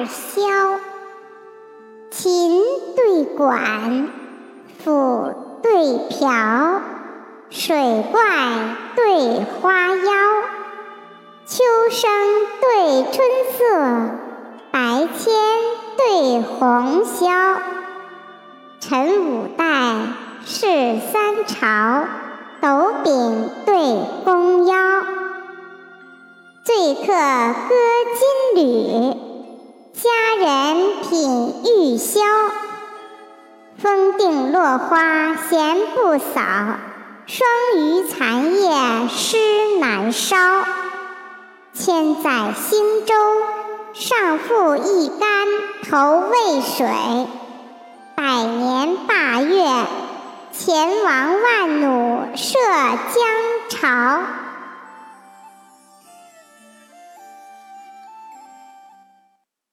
二萧。琴对管，斧对瓢，水怪对花妖，秋声对春色，白牵对红绡。陈五代，是三朝，斗柄对弓腰。醉客歌金缕，品玉箫。风定落花闲不扫，霜余残叶湿难烧。千载兴周，上复一竿投渭水；百年霸业，前王万弩射江潮。